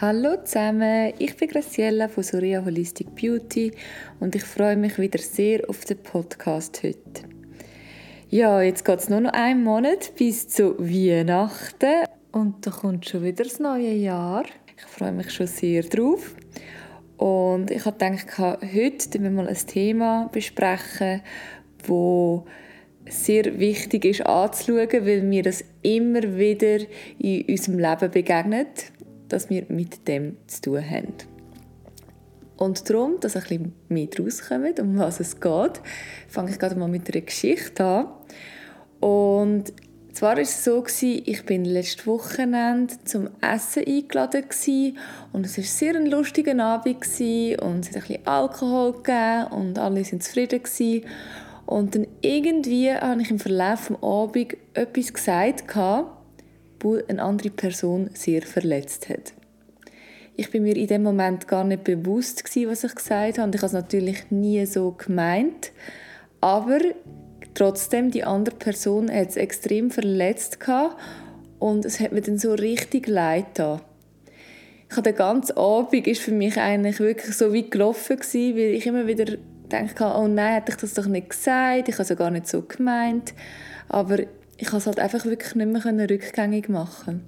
Hallo zusammen, ich bin Graciella von Soria Holistic Beauty und ich freue mich wieder sehr auf den Podcast heute. Ja, jetzt geht es nur noch einen Monat bis zu Weihnachten und da kommt schon wieder das neue Jahr. Ich freue mich schon sehr drauf. Und ich habe gedacht, heute wir mal ein Thema besprechen, wo sehr wichtig ist anzuschauen, weil mir das immer wieder in unserem Leben begegnet dass wir mit dem zu tun haben. Und darum, dass ein bisschen mehr rauskommt, um was es geht, fange ich gerade mal mit einer Geschichte an. Und zwar war es so, ich bin letztes Wochenende zum Essen eingeladen und es war sehr ein lustiger Abend und es hat ein bisschen Alkohol gegeben und alle waren zufrieden Und dann irgendwie habe ich im Verlauf des Abends etwas gesagt, wo eine andere Person sehr verletzt hat. Ich bin mir in dem Moment gar nicht bewusst gewesen, was ich gesagt habe. Ich habe es natürlich nie so gemeint, aber trotzdem die andere Person hat es extrem verletzt und es hat mir dann so richtig leid getan. Ich habe den ganzen Abend ist für mich eigentlich wirklich so wie gelaufen gewesen, weil ich immer wieder denke, oh nein, hätte ich das doch nicht gesagt, ich habe es gar nicht so gemeint, aber ich konnte es halt einfach wirklich nicht mehr rückgängig machen.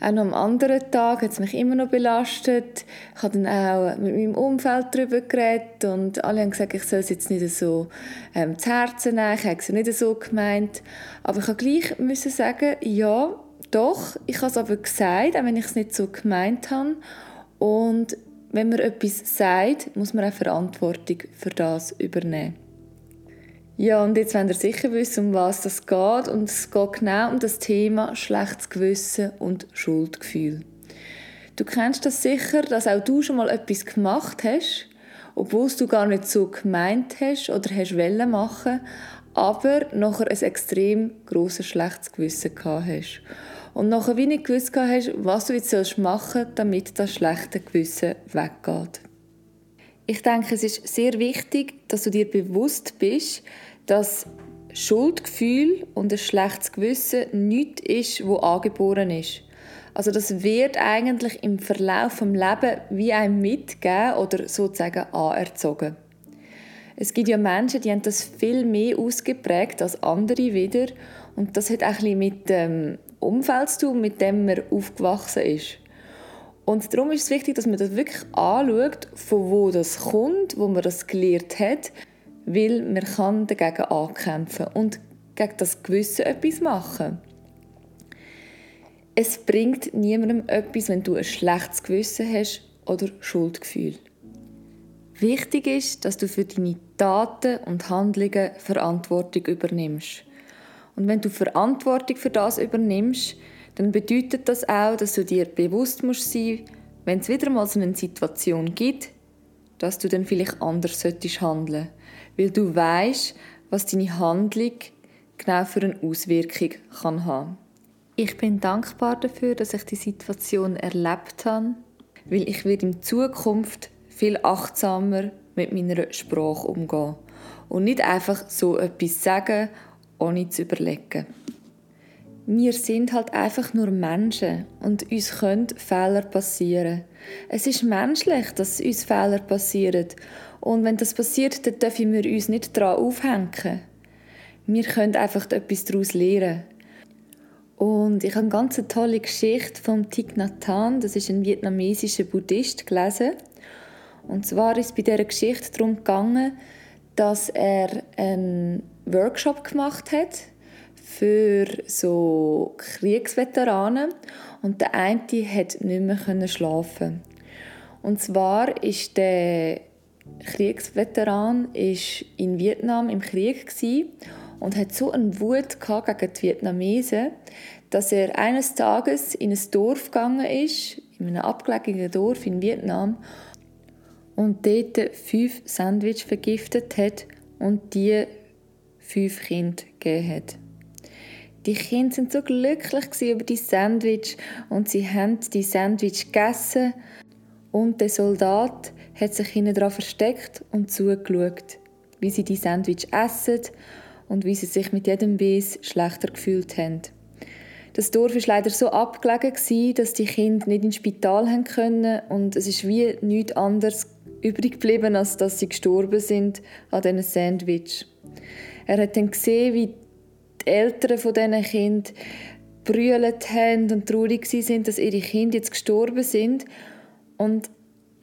Auch noch am anderen Tag hat es mich immer noch belastet. Ich habe dann auch mit meinem Umfeld darüber geredet und alle haben gesagt, ich soll es jetzt nicht so ähm, zu Herzen nehmen. Ich habe es nicht so gemeint. Aber ich habe gleich müssen sagen, ja, doch. Ich habe es aber gesagt, auch wenn ich es nicht so gemeint habe. Und wenn man etwas sagt, muss man auch Verantwortung für das übernehmen. Ja, und jetzt wollt ihr sicher wissen, um was das geht. Und es geht genau um das Thema schlechtes Gewissen und Schuldgefühl. Du kennst das sicher, dass auch du schon mal etwas gemacht hast, obwohl du gar nicht so gemeint hast oder hast wollen machen, aber nachher ein extrem grosses schlechtes Gewissen gehabt hast. Und nachher wie nicht gewusst hast, was du jetzt machen sollst, damit das schlechte Gewissen weggeht. Ich denke, es ist sehr wichtig, dass du dir bewusst bist, dass Schuldgefühl und ein schlechtes Gewissen nichts ist, wo angeboren ist. Also das wird eigentlich im Verlauf des Lebens wie einem mitgegeben oder sozusagen anerzogen. Es gibt ja Menschen, die haben das viel mehr ausgeprägt als andere wieder und das hat auch ein bisschen mit dem Umfeld zu tun, mit dem man aufgewachsen ist. Und darum ist es wichtig, dass man das wirklich anschaut, von wo das kommt, wo man das gelernt hat, weil man kann dagegen ankämpfen und gegen das Gewissen etwas machen. Es bringt niemandem etwas, wenn du ein schlechtes Gewissen hast oder Schuldgefühl. Wichtig ist, dass du für deine Taten und Handlungen Verantwortung übernimmst. Und wenn du Verantwortung für das übernimmst, dann bedeutet das auch, dass du dir bewusst musst sein, wenn es wieder mal so eine Situation gibt, dass du dann vielleicht anders solltest handeln, weil du weißt, was deine Handlung genau für eine Auswirkung kann haben. Ich bin dankbar dafür, dass ich die Situation erlebt habe, weil ich werde in Zukunft viel achtsamer mit meiner Sprache umgehen und nicht einfach so etwas sagen, ohne zu überlegen wir sind halt einfach nur Menschen und uns können Fehler passieren. Es ist menschlich, dass uns Fehler passieren. Und wenn das passiert, dann dürfen wir uns nicht daran aufhängen. Wir können einfach etwas daraus lernen. Und ich habe eine ganz tolle Geschichte von Thich Nhat Hanh, das ist ein vietnamesischer Buddhist, gelesen. Und zwar ist es bei dieser Geschichte darum gegangen, dass er einen Workshop gemacht hat für so Kriegsveteranen und der eine hat nicht mehr schlafen. Und zwar ist der Kriegsveteran ist in Vietnam im Krieg und hat so eine Wut gegen die Vietnamesen, dass er eines Tages in ein Dorf gegangen ist, in einem abgelegenen Dorf in Vietnam und dort fünf Sandwich vergiftet hat und die fünf Kinder gegeben hat. Die Kinder sind so glücklich über die Sandwich und sie haben die Sandwich gegessen und der Soldat hat sich hinten dran versteckt und zugeschaut, wie sie die Sandwich essen und wie sie sich mit jedem Biss schlechter gefühlt haben. Das Dorf war leider so abgelegen, dass die Kinder nicht ins Spital haben können und es ist wie nichts anderes übrig geblieben, als dass sie gestorben sind an diesen Sandwich. Er hat dann gesehen, wie die Eltern von diesen Kindern brüllt haben und traurig sind, dass ihre Kinder jetzt gestorben sind. Und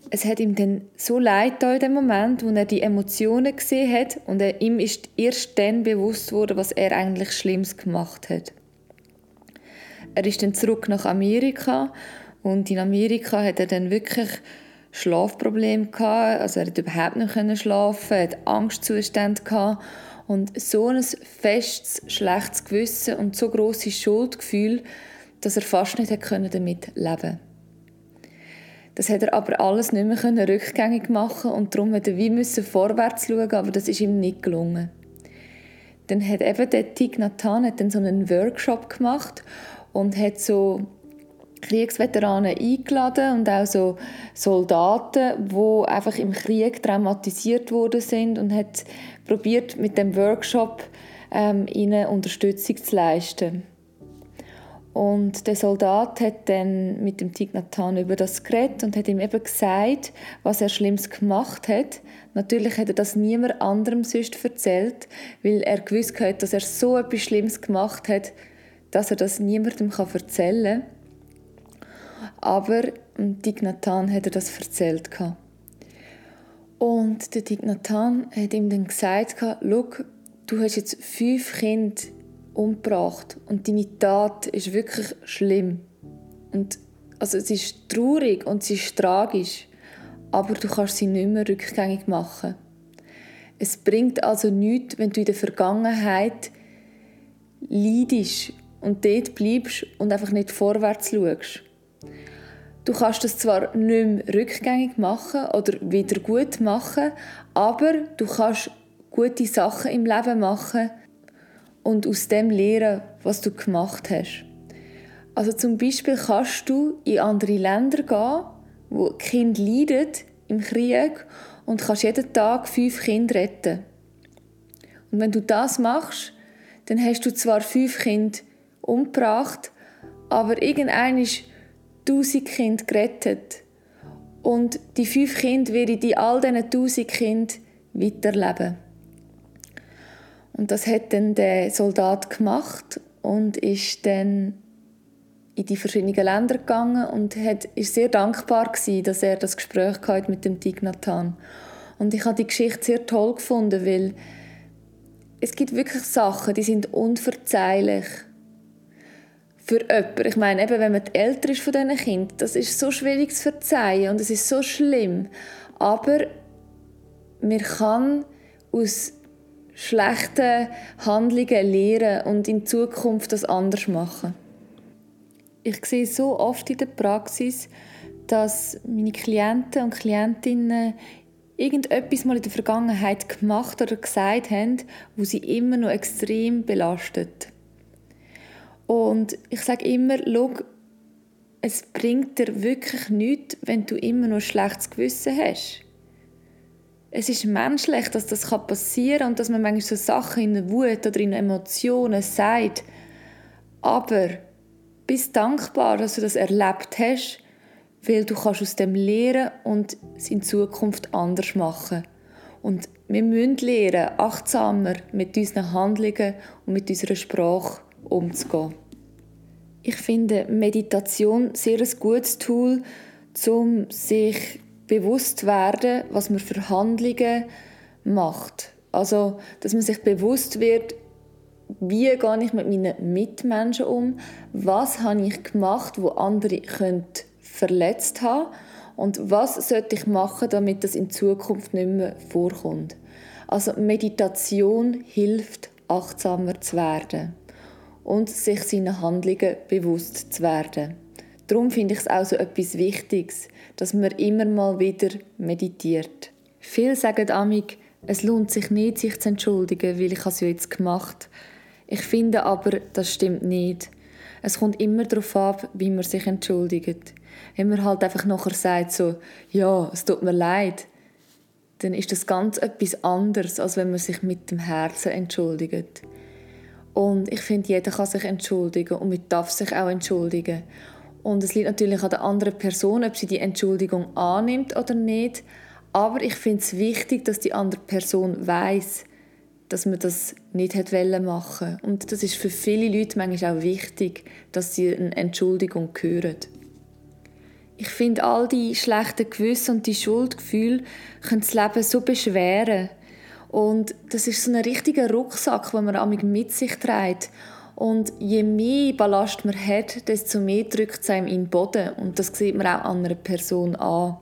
es hat ihm dann so leid in dem Moment, wo er die Emotionen gesehen hat und er, ihm ist erst dann bewusst wurde, was er eigentlich Schlimmes gemacht hat. Er ist dann zurück nach Amerika und in Amerika hat er dann wirklich Schlafprobleme gehabt, also er hat überhaupt nicht schlafen, er hat Angstzustände gehabt und so ein festes, schlechtes Gewissen und so große Schuldgefühl, dass er fast nicht damit leben konnte. Das hat er aber alles nicht mehr rückgängig machen und darum musste er wie vorwärts schauen, aber das ist ihm nicht gelungen. Dann hat eben der Tig Nathan hat dann so einen Workshop gemacht und hat so Kriegsveteranen eingeladen und auch so Soldaten, die einfach im Krieg traumatisiert worden sind und hat probiert mit dem Workshop ähm, ihnen Unterstützung zu leisten. Und der Soldat hat dann mit dem Tignatan über das geredet und hat ihm eben gesagt, was er Schlimmes gemacht hat. Natürlich hat er das niemand anderem sonst erzählt, weil er gewusst hat, dass er so etwas Schlimmes gemacht hat, dass er das niemandem erzählen kann. Aber dem Tignatan hat er das erzählt. Und der Tignatan hat ihm dann gesagt, schau, du hast jetzt fünf Kinder umgebracht und deine Tat ist wirklich schlimm. Und also es ist traurig und es ist tragisch, aber du kannst sie nicht mehr rückgängig machen. Es bringt also nichts, wenn du in der Vergangenheit leidest und dort bleibst und einfach nicht vorwärts schaust. Du kannst das zwar nicht mehr rückgängig machen oder wieder gut machen, aber du kannst gute Sachen im Leben machen und aus dem lernen, was du gemacht hast. Also zum Beispiel kannst du in andere Länder gehen, wo Kinder leiden im Krieg und kannst jeden Tag fünf Kinder retten. Und wenn du das machst, dann hast du zwar fünf Kinder umgebracht, aber irgendein ist tausend Kinder gerettet. Und die fünf Kinder werden die all diesen tausend Kindern weiterleben. Und das hat dann der Soldat gemacht und ist dann in die verschiedenen Länder gegangen und hat, ist sehr dankbar gewesen, dass er das Gespräch hatte mit dem Tignatan. Und ich habe die Geschichte sehr toll gefunden, weil es gibt wirklich Sachen, die sind unverzeihlich für jemanden. Ich meine, eben, wenn man älter ist von diesen Kindern, das ist so schwierig zu verzeihen und es ist so schlimm. Aber man kann aus schlechten Handlungen lernen und in Zukunft das anders machen. Ich sehe so oft in der Praxis, dass meine Klienten und Klientinnen irgendetwas mal in der Vergangenheit gemacht oder gesagt haben, wo sie immer noch extrem belastet. Und ich sage immer, schau, es bringt dir wirklich nichts, wenn du immer noch ein schlechtes Gewissen hast es ist menschlich, dass das passieren kann und dass man manchmal so Sachen in der Wut oder in Emotionen sagt. Aber bist dankbar, dass du das erlebt hast, weil du kannst aus dem lernen und es in Zukunft anders machen. Und wir müssen lernen, achtsamer mit unseren Handlungen und mit unserer Sprache umzugehen. Ich finde Meditation sehr ein gutes Tool, um sich bewusst werden, was man für Handlungen macht. Also, dass man sich bewusst wird, wie gehe ich mit meinen Mitmenschen um, was habe ich gemacht, wo andere könnte verletzt haben und was sollte ich machen, damit das in Zukunft nicht mehr vorkommt. Also Meditation hilft, achtsamer zu werden und sich seinen Handlungen bewusst zu werden. Darum finde ich es auch so etwas Wichtiges, dass man immer mal wieder meditiert. Viele sagen amig, es lohnt sich nicht, sich zu entschuldigen, weil ich es ja jetzt gemacht Ich finde aber, das stimmt nicht. Es kommt immer darauf ab, wie man sich entschuldigt. Wenn man halt einfach nachher sagt so, ja, es tut mir leid, dann ist das ganz etwas anderes, als wenn man sich mit dem Herzen entschuldigt. Und ich finde, jeder kann sich entschuldigen und man darf sich auch entschuldigen. Und es liegt natürlich an der anderen Person, ob sie die Entschuldigung annimmt oder nicht. Aber ich finde es wichtig, dass die andere Person weiß, dass man das nicht hätte machen Und das ist für viele Leute manchmal auch wichtig, dass sie eine Entschuldigung hören. Ich finde, all die schlechten Gewisse und die Schuldgefühle können das Leben so beschweren. Und das ist so ein richtiger Rucksack, den man mit sich trägt. Und je mehr Ballast man hat, desto mehr drückt es einem in den Boden. Und das sieht man auch an einer Person an.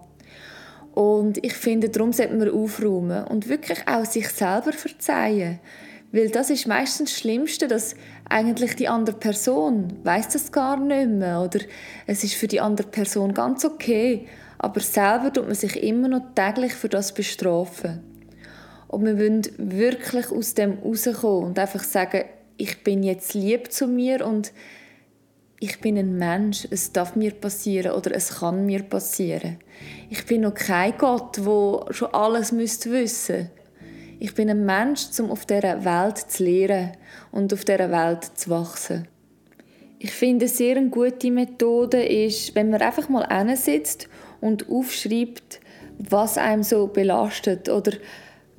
Und ich finde, darum sollte man aufräumen und wirklich auch sich selber verzeihen. Weil das ist meistens das Schlimmste, dass eigentlich die andere Person weiß das gar nicht mehr oder es ist für die andere Person ganz okay, aber selber tut man sich immer noch täglich für das bestrafen. Und wir wollen wirklich aus dem rauskommen und einfach sagen, ich bin jetzt lieb zu mir und ich bin ein Mensch, es darf mir passieren oder es kann mir passieren. Ich bin noch kein Gott, wo schon alles müsste. Ich bin ein Mensch, um auf dieser Welt zu lehren und auf dieser Welt zu wachsen. Ich finde, eine sehr gute Methode ist, wenn man einfach mal sitzt und aufschreibt, was einem so belastet oder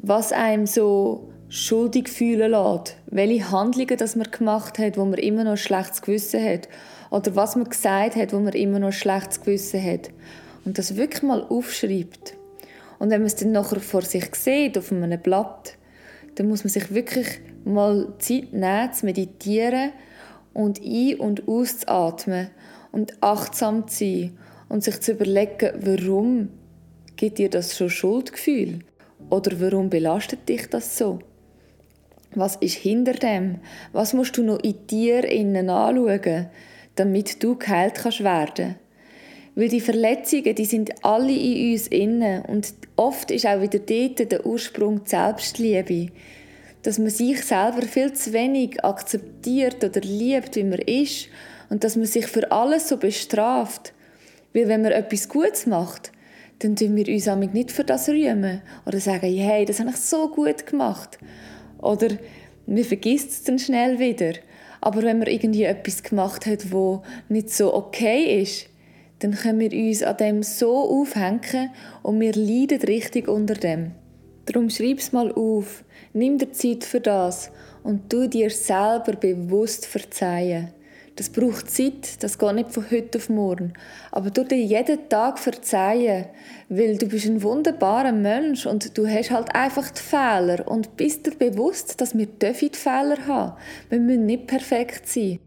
was einem so schuldig fühlen lässt. Welche Handlungen das man gemacht hat, wo man immer noch ein schlechtes Gewissen hat. Oder was man gesagt hat, wo man immer noch ein schlechtes Gewissen hat. Und das wirklich mal aufschreibt. Und wenn man es dann nachher vor sich sieht, auf einem Blatt, dann muss man sich wirklich mal Zeit nehmen, zu meditieren und ein- und auszuatmen und achtsam zu sein und sich zu überlegen, warum gibt dir das schon Schuldgefühl? Oder warum belastet dich das so? Was ist hinter dem? Was musst du noch in dir innen anschauen, damit du geheilt kannst werden? Weil die Verletzungen, die sind alle in uns innen und oft ist auch wieder dort der Ursprung die Selbstliebe. Dass man sich selber viel zu wenig akzeptiert oder liebt, wie man ist und dass man sich für alles so bestraft. Weil wenn man etwas Gutes macht, dann tun wir uns nicht für das rühmen oder sagen, hey, das habe ich so gut gemacht. Oder man vergisst es dann schnell wieder. Aber wenn man irgendwie etwas gemacht hat, wo nicht so okay ist, dann können wir uns an dem so aufhängen und wir leiden richtig unter dem. Darum schreib es mal auf, nimm dir Zeit für das und tu dir selber bewusst verzeihen. Das braucht Zeit, das geht nicht von heute auf morgen. Aber du dir jeden Tag verzeihen, weil du bist ein wunderbarer Mensch und du hast halt einfach die Fehler und bist dir bewusst, dass wir die Fehler haben. Wir müssen nicht perfekt sein.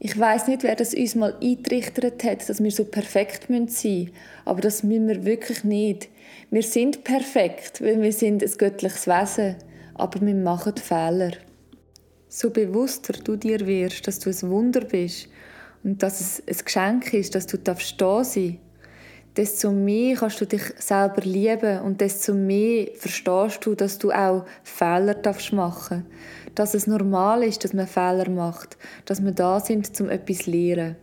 Ich weiß nicht, wer das uns mal eintrichtert hat, dass wir so perfekt sein müssen. Aber das müssen wir wirklich nicht. Wir sind perfekt, weil wir sind ein göttliches Wesen. Aber wir machen Fehler so bewusster du dir wirst, dass du ein Wunder bist und dass es ein Geschenk ist, dass du da sein desto mehr kannst du dich selber lieben und desto mehr verstehst du, dass du auch Fehler darfst machen dass es normal ist, dass man Fehler macht, dass wir da sind, um etwas zu lernen.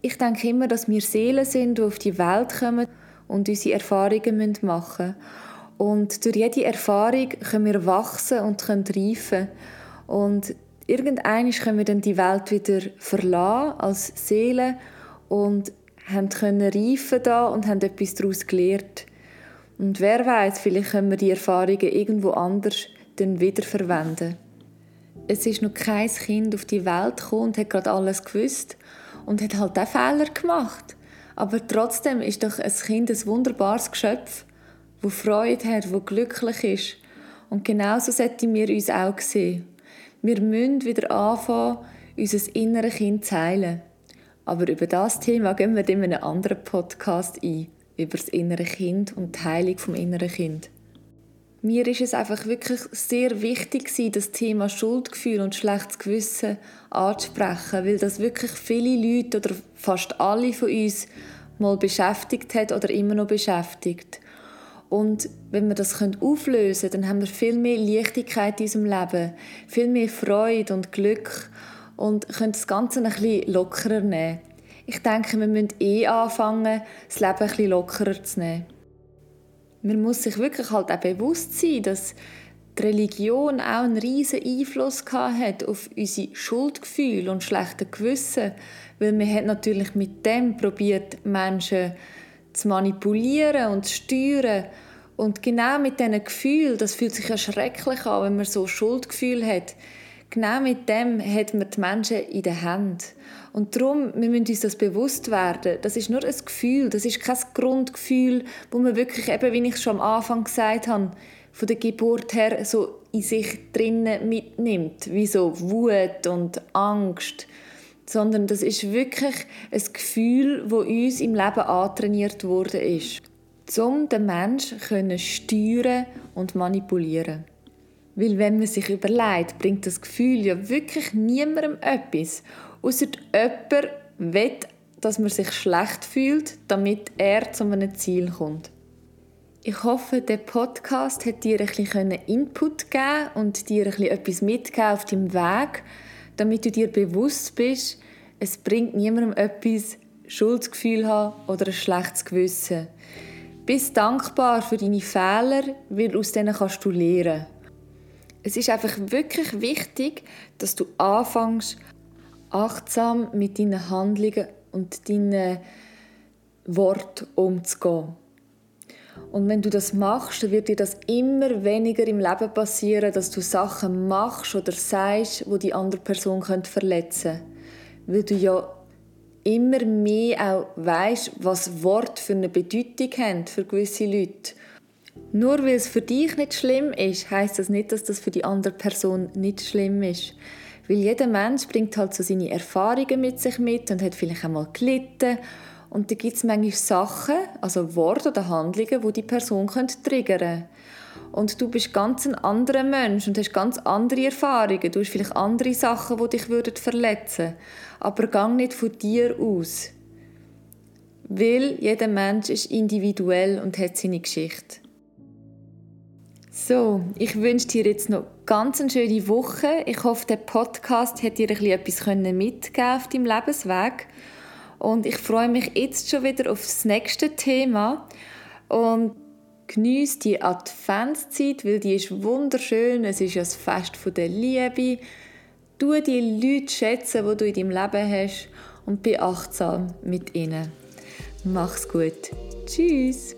Ich denke immer, dass wir Seelen sind, die auf die Welt kommen und unsere Erfahrungen machen müssen. Und durch jede Erfahrung können wir wachsen und können reifen. Und irgendwann können wir dann die Welt wieder verlassen als Seele und haben können reifen da und haben etwas daraus gelernt. Und wer weiß, vielleicht können wir die Erfahrungen irgendwo anders dann wieder. Es ist noch kein Kind auf die Welt gekommen und hat gerade alles gewusst und hat halt auch Fehler gemacht. Aber trotzdem ist doch ein Kind ein wunderbares Geschöpf, wo Freude hat, wo glücklich ist. Und genauso sollten wir uns auch sehen. Wir müssen wieder anfangen, unser inneres Kind zu heilen. Aber über das Thema gehen wir in einem anderen Podcast ein. Über das innere Kind und die Heilung vom inneren Kind. Mir ist es einfach wirklich sehr wichtig, das Thema Schuldgefühl und schlechtes Gewissen anzusprechen, weil das wirklich viele Leute oder fast alle von uns mal beschäftigt hat oder immer noch beschäftigt. Und wenn wir das auflösen können, dann haben wir viel mehr Leichtigkeit in unserem Leben, viel mehr Freude und Glück und können das Ganze ein bisschen lockerer nehmen. Ich denke, wir müssen eh anfangen, das Leben ein bisschen lockerer zu nehmen. Man muss sich wirklich halt auch bewusst sein, dass die Religion auch einen riesen Einfluss hat auf unsere Schuldgefühle und schlechte Gewissen, weil man hat natürlich mit dem probiert Menschen zu manipulieren und zu steuern und genau mit diesen Gefühlen, das fühlt sich ja schrecklich an, wenn man so Schuldgefühl hat, genau mit dem hat man die Menschen in der Hand. Und darum, wir müssen uns das bewusst werden. Das ist nur ein Gefühl, das ist kein Grundgefühl, wo man wirklich, eben, wie ich schon am Anfang gesagt habe, von der Geburt her so in sich drinnen mitnimmt, wie so Wut und Angst, sondern das ist wirklich ein Gefühl, wo uns im Leben antrainiert worden ist, um den Menschen können steuern und manipulieren. Weil wenn man sich überlegt, bringt das Gefühl ja wirklich niemandem etwas, außer jemand will, dass man sich schlecht fühlt, damit er zu einem Ziel kommt. Ich hoffe, der Podcast hat dir ein bisschen Input gegeben und dir ein bisschen etwas mitgegeben auf deinem Weg, damit du dir bewusst bist, es bringt niemandem etwas, Schuldgefühl haben oder ein schlechtes Gewissen. Bist dankbar für deine Fehler, weil aus denen kannst du lernen. Es ist einfach wirklich wichtig, dass du anfängst, achtsam mit deinen Handlungen und deinen Worten umzugehen. Und wenn du das machst, dann wird dir das immer weniger im Leben passieren, dass du Sachen machst oder sagst, wo die andere Person verletzen könnte. Weil du ja immer mehr auch weißt, was Wort für eine Bedeutung haben für gewisse Leute. Nur weil es für dich nicht schlimm ist, heißt das nicht, dass das für die andere Person nicht schlimm ist. Weil jeder Mensch bringt halt so seine Erfahrungen mit sich mit und hat vielleicht einmal gelitten und da gibt es manchmal Sachen, also Worte oder Handlungen, wo die Person triggern können. Und du bist ganz ein anderer Mensch und hast ganz andere Erfahrungen. Du hast vielleicht andere Sachen, die dich verletzen würden. Aber gang nicht von dir aus. Weil jeder Mensch ist individuell und hat seine Geschichte. So, ich wünsche dir jetzt noch ganz eine schöne Woche. Ich hoffe, der Podcast hat dir etwas mitgeben auf deinem Lebensweg. Und ich freue mich jetzt schon wieder auf das nächste Thema. Und genieße die Adventszeit, weil die ist wunderschön. Es ist ja das Fest der Liebe. Du die Leute schätzen, die du in deinem Leben hast und be achtsam mit ihnen. Mach's gut. Tschüss.